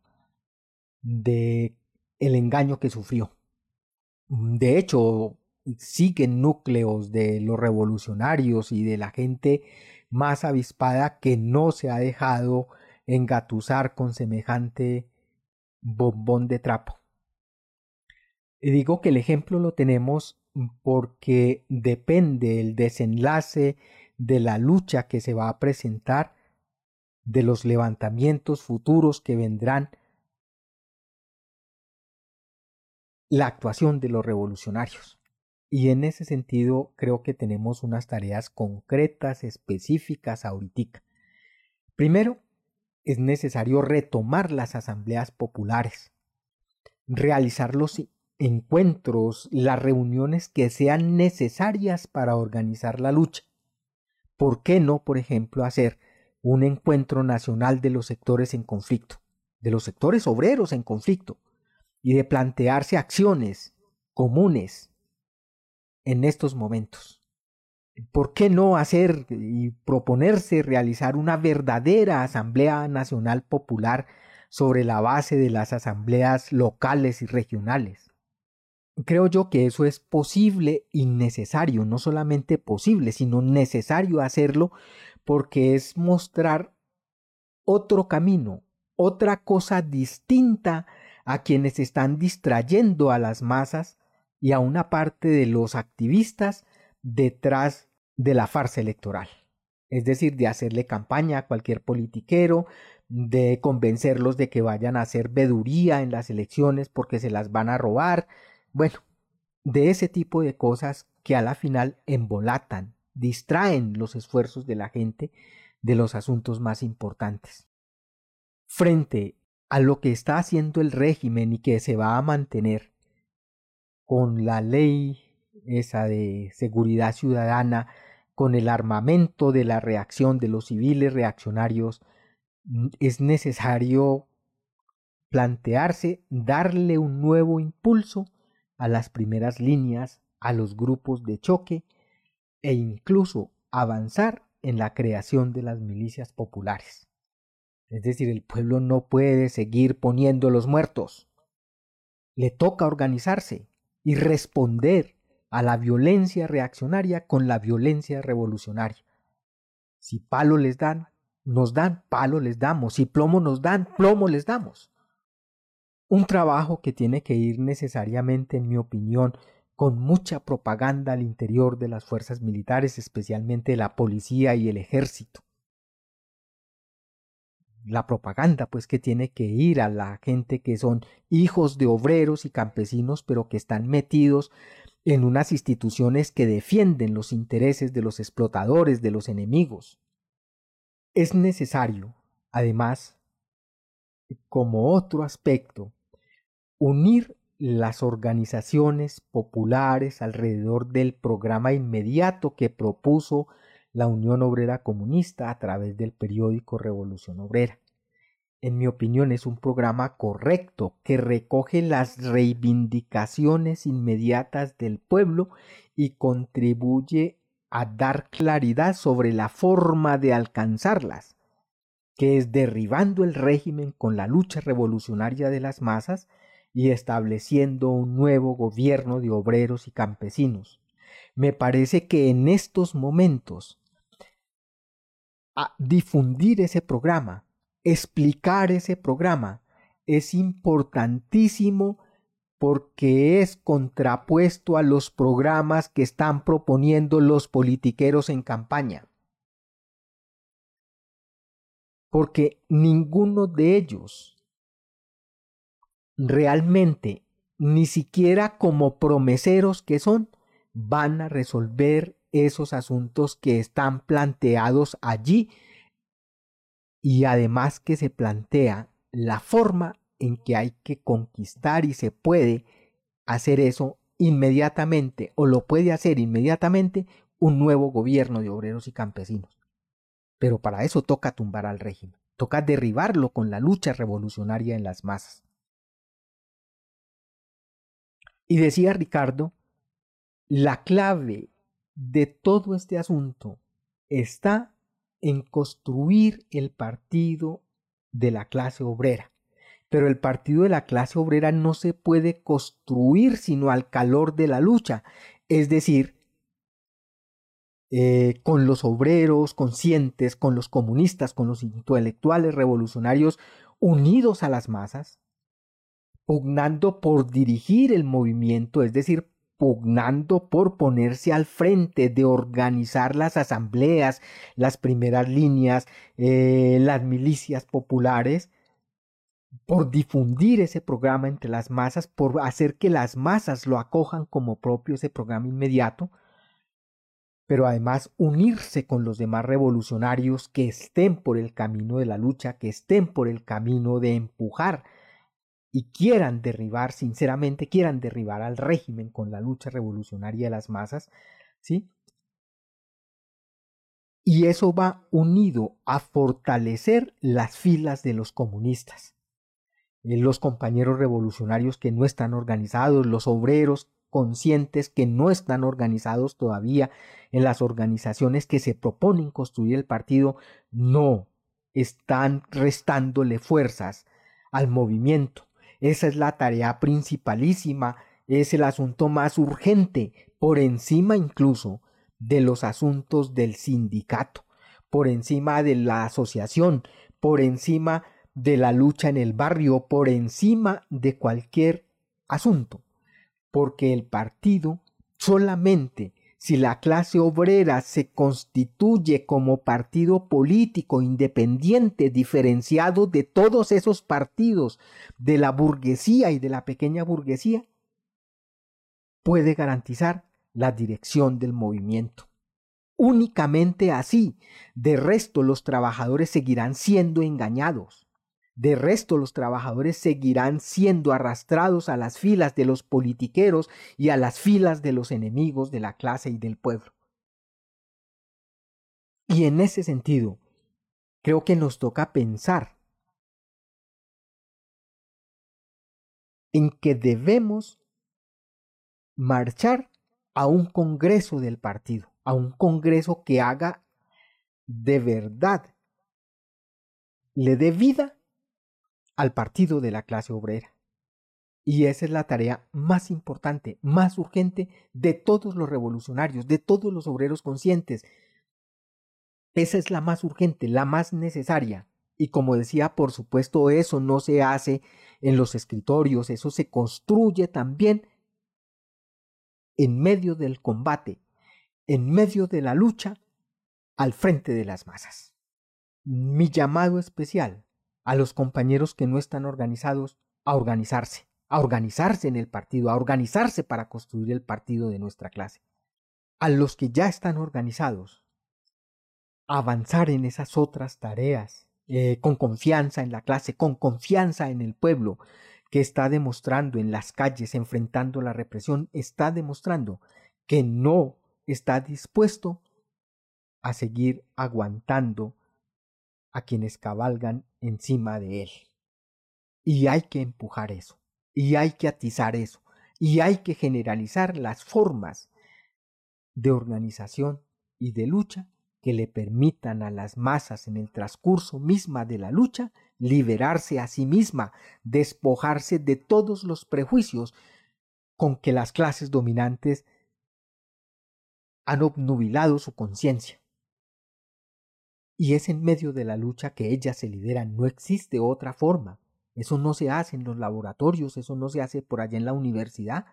de el engaño que sufrió. De hecho, siguen núcleos de los revolucionarios y de la gente más avispada que no se ha dejado engatusar con semejante bombón de trapo. Y digo que el ejemplo lo tenemos porque depende el desenlace de la lucha que se va a presentar, de los levantamientos futuros que vendrán, la actuación de los revolucionarios. Y en ese sentido creo que tenemos unas tareas concretas, específicas ahorita. Primero, es necesario retomar las asambleas populares, realizar los encuentros, las reuniones que sean necesarias para organizar la lucha. ¿Por qué no, por ejemplo, hacer un encuentro nacional de los sectores en conflicto, de los sectores obreros en conflicto, y de plantearse acciones comunes en estos momentos? ¿Por qué no hacer y proponerse realizar una verdadera Asamblea Nacional Popular sobre la base de las asambleas locales y regionales? Creo yo que eso es posible y necesario, no solamente posible, sino necesario hacerlo porque es mostrar otro camino, otra cosa distinta a quienes están distrayendo a las masas y a una parte de los activistas detrás de la farsa electoral. Es decir, de hacerle campaña a cualquier politiquero, de convencerlos de que vayan a hacer veduría en las elecciones porque se las van a robar, bueno, de ese tipo de cosas que a la final embolatan, distraen los esfuerzos de la gente de los asuntos más importantes. Frente a lo que está haciendo el régimen y que se va a mantener con la ley esa de seguridad ciudadana, con el armamento de la reacción de los civiles reaccionarios, es necesario plantearse darle un nuevo impulso a las primeras líneas, a los grupos de choque e incluso avanzar en la creación de las milicias populares. Es decir, el pueblo no puede seguir poniendo los muertos. Le toca organizarse y responder a la violencia reaccionaria con la violencia revolucionaria. Si palo les dan, nos dan, palo les damos. Si plomo nos dan, plomo les damos un trabajo que tiene que ir necesariamente, en mi opinión, con mucha propaganda al interior de las fuerzas militares, especialmente la policía y el ejército. La propaganda, pues, que tiene que ir a la gente que son hijos de obreros y campesinos, pero que están metidos en unas instituciones que defienden los intereses de los explotadores, de los enemigos. Es necesario, además, como otro aspecto, unir las organizaciones populares alrededor del programa inmediato que propuso la Unión Obrera Comunista a través del periódico Revolución Obrera. En mi opinión es un programa correcto que recoge las reivindicaciones inmediatas del pueblo y contribuye a dar claridad sobre la forma de alcanzarlas, que es derribando el régimen con la lucha revolucionaria de las masas y estableciendo un nuevo gobierno de obreros y campesinos. Me parece que en estos momentos a difundir ese programa, explicar ese programa, es importantísimo porque es contrapuesto a los programas que están proponiendo los politiqueros en campaña. Porque ninguno de ellos realmente, ni siquiera como promeseros que son, van a resolver esos asuntos que están planteados allí y además que se plantea la forma en que hay que conquistar y se puede hacer eso inmediatamente o lo puede hacer inmediatamente un nuevo gobierno de obreros y campesinos. Pero para eso toca tumbar al régimen, toca derribarlo con la lucha revolucionaria en las masas. Y decía Ricardo, la clave de todo este asunto está en construir el partido de la clase obrera. Pero el partido de la clase obrera no se puede construir sino al calor de la lucha, es decir, eh, con los obreros conscientes, con los comunistas, con los intelectuales revolucionarios unidos a las masas, pugnando por dirigir el movimiento, es decir, pugnando por ponerse al frente de organizar las asambleas, las primeras líneas, eh, las milicias populares, por difundir ese programa entre las masas, por hacer que las masas lo acojan como propio ese programa inmediato, pero además unirse con los demás revolucionarios que estén por el camino de la lucha, que estén por el camino de empujar y quieran derribar, sinceramente quieran derribar al régimen con la lucha revolucionaria de las masas, ¿sí? Y eso va unido a fortalecer las filas de los comunistas, eh, los compañeros revolucionarios que no están organizados, los obreros conscientes que no están organizados todavía en las organizaciones que se proponen construir el partido, no están restándole fuerzas al movimiento esa es la tarea principalísima, es el asunto más urgente, por encima incluso de los asuntos del sindicato, por encima de la asociación, por encima de la lucha en el barrio, por encima de cualquier asunto, porque el partido solamente si la clase obrera se constituye como partido político independiente, diferenciado de todos esos partidos de la burguesía y de la pequeña burguesía, puede garantizar la dirección del movimiento. Únicamente así, de resto los trabajadores seguirán siendo engañados de resto, los trabajadores seguirán siendo arrastrados a las filas de los politiqueros y a las filas de los enemigos de la clase y del pueblo. Y en ese sentido, creo que nos toca pensar en que debemos marchar a un congreso del partido, a un congreso que haga de verdad, le dé vida al partido de la clase obrera. Y esa es la tarea más importante, más urgente de todos los revolucionarios, de todos los obreros conscientes. Esa es la más urgente, la más necesaria. Y como decía, por supuesto, eso no se hace en los escritorios, eso se construye también en medio del combate, en medio de la lucha, al frente de las masas. Mi llamado especial a los compañeros que no están organizados a organizarse, a organizarse en el partido, a organizarse para construir el partido de nuestra clase. A los que ya están organizados, avanzar en esas otras tareas, eh, con confianza en la clase, con confianza en el pueblo, que está demostrando en las calles, enfrentando la represión, está demostrando que no está dispuesto a seguir aguantando a quienes cabalgan encima de él. Y hay que empujar eso, y hay que atizar eso, y hay que generalizar las formas de organización y de lucha que le permitan a las masas en el transcurso misma de la lucha liberarse a sí misma, despojarse de todos los prejuicios con que las clases dominantes han obnubilado su conciencia. Y es en medio de la lucha que ellas se lideran, no existe otra forma. Eso no se hace en los laboratorios, eso no se hace por allá en la universidad,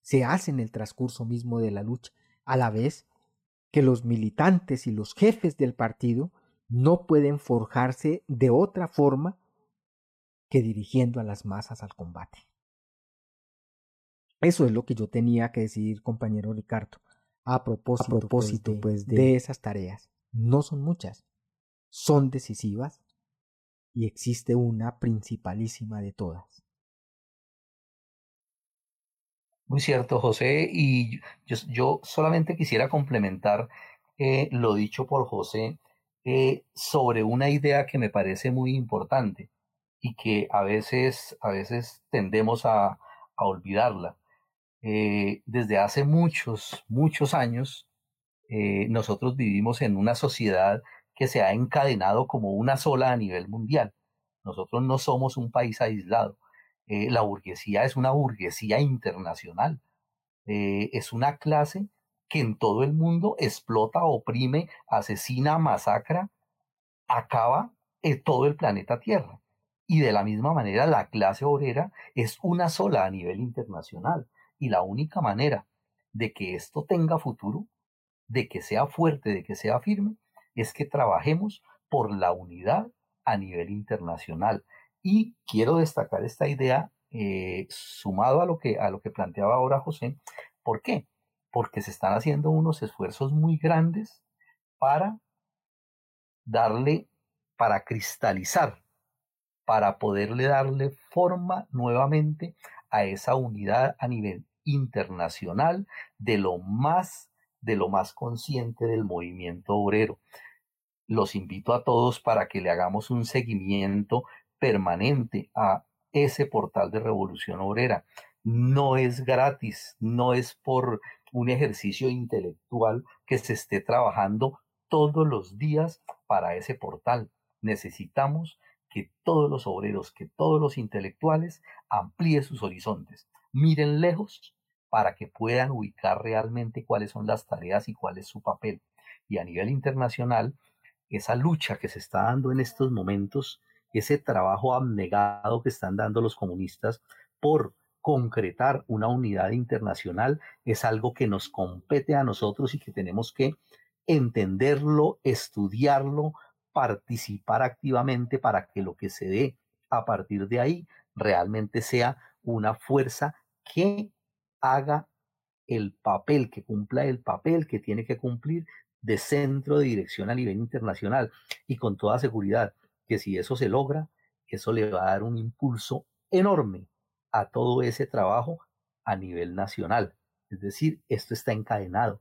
se hace en el transcurso mismo de la lucha, a la vez que los militantes y los jefes del partido no pueden forjarse de otra forma que dirigiendo a las masas al combate. Eso es lo que yo tenía que decir, compañero Ricardo, a propósito, a propósito pues, de, de esas tareas. No son muchas, son decisivas y existe una principalísima de todas. Muy cierto, José, y yo, solamente quisiera complementar eh, lo dicho por José eh, sobre una idea que me parece muy importante y que a veces, a veces tendemos a, olvidarla. Eh, desde hace muchos, muchos años, nosotros vivimos en una sociedad que se ha encadenado como una sola a nivel mundial. Nosotros no somos un país aislado. Eh, la burguesía es una burguesía internacional. es una clase que en todo el mundo explota, oprime, asesina, masacra, acaba en todo el planeta Tierra. Y de la misma manera, la clase obrera es una sola a nivel internacional. Y la única manera de que esto tenga futuro, de que sea fuerte, de que sea firme, es que trabajemos por la unidad a nivel internacional. Y quiero destacar esta idea eh, sumado a lo, que, a lo que planteaba ahora José. ¿Por qué? Porque se están haciendo unos esfuerzos muy grandes para darle, para cristalizar, para poderle darle forma nuevamente a esa unidad a nivel internacional de lo más de lo más consciente del movimiento obrero. Los invito a todos para que le hagamos un seguimiento permanente a ese portal de revolución obrera. No es gratis, no es por un ejercicio intelectual que se esté trabajando todos los días para ese portal. Necesitamos que todos los obreros, que todos los intelectuales amplíen sus horizontes, miren lejos para que puedan ubicar realmente cuáles son las tareas y cuál es su papel. Y a nivel internacional, esa lucha que se está dando en estos momentos, ese trabajo abnegado que están dando los comunistas por concretar una unidad internacional, es algo que nos compete a nosotros y que tenemos que entenderlo, estudiarlo, participar activamente para que lo que se dé a partir de ahí realmente sea una fuerza que haga el papel, que cumpla el papel que tiene que cumplir de centro de dirección a nivel internacional. Y con toda seguridad que si eso se logra, eso le va a dar un impulso enorme a todo ese trabajo a nivel nacional. Es decir, esto está encadenado.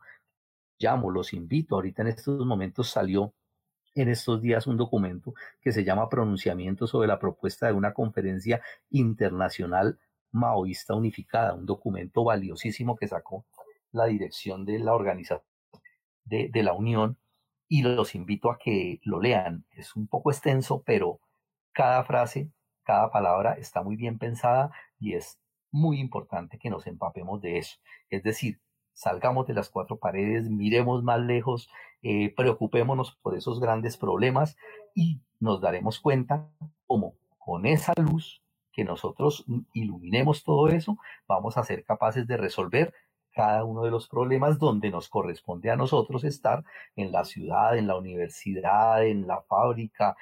Llamo, los invito. Ahorita en estos momentos salió en estos días un documento que se llama Pronunciamiento sobre la propuesta de una conferencia internacional maoísta unificada, un documento valiosísimo que sacó la dirección de la organización de, la Unión y los invito a que lo lean. Es un poco extenso, pero cada frase, cada palabra está muy bien pensada y es muy importante que nos empapemos de eso. Es decir, salgamos de las cuatro paredes, miremos más lejos, eh, preocupémonos por esos grandes problemas y nos daremos cuenta cómo con esa luz que nosotros iluminemos todo eso, vamos a ser capaces de resolver cada uno de los problemas donde nos corresponde a nosotros estar en la ciudad, en la universidad, en la fábrica,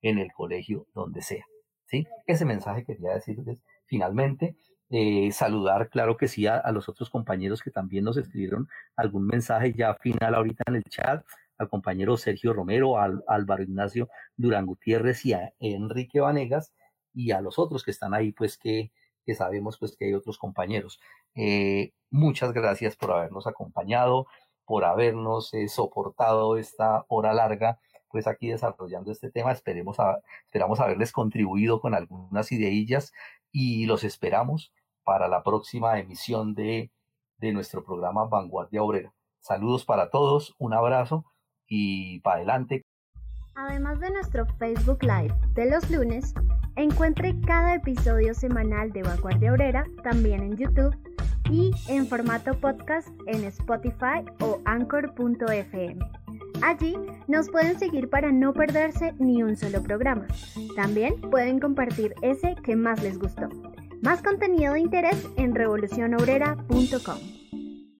en el colegio, donde sea. ¿sí? Ese mensaje quería decirles finalmente. Eh, saludar, claro que sí, a, los otros compañeros que también nos escribieron algún mensaje ya final ahorita en el chat, al compañero Sergio Romero, al Álvaro Ignacio Durán Gutiérrez y a Enrique Vanegas y a los otros que están ahí, pues que, que sabemos pues que hay otros compañeros. Eh, muchas gracias por habernos acompañado, por habernos eh, soportado esta hora larga, pues aquí desarrollando este tema. Esperemos esperamos haberles contribuido con algunas ideillas y los esperamos para la próxima emisión de, de nuestro programa Vanguardia Obrera. Saludos para todos, un abrazo y para adelante. Además de nuestro Facebook Live de los lunes, encuentre cada episodio semanal de Vanguardia Obrera también en YouTube y en formato podcast en Spotify o anchor.fm. Allí nos pueden seguir para no perderse ni un solo programa. También pueden compartir ese que más les gustó. Más contenido de interés en revolucionobrera.com.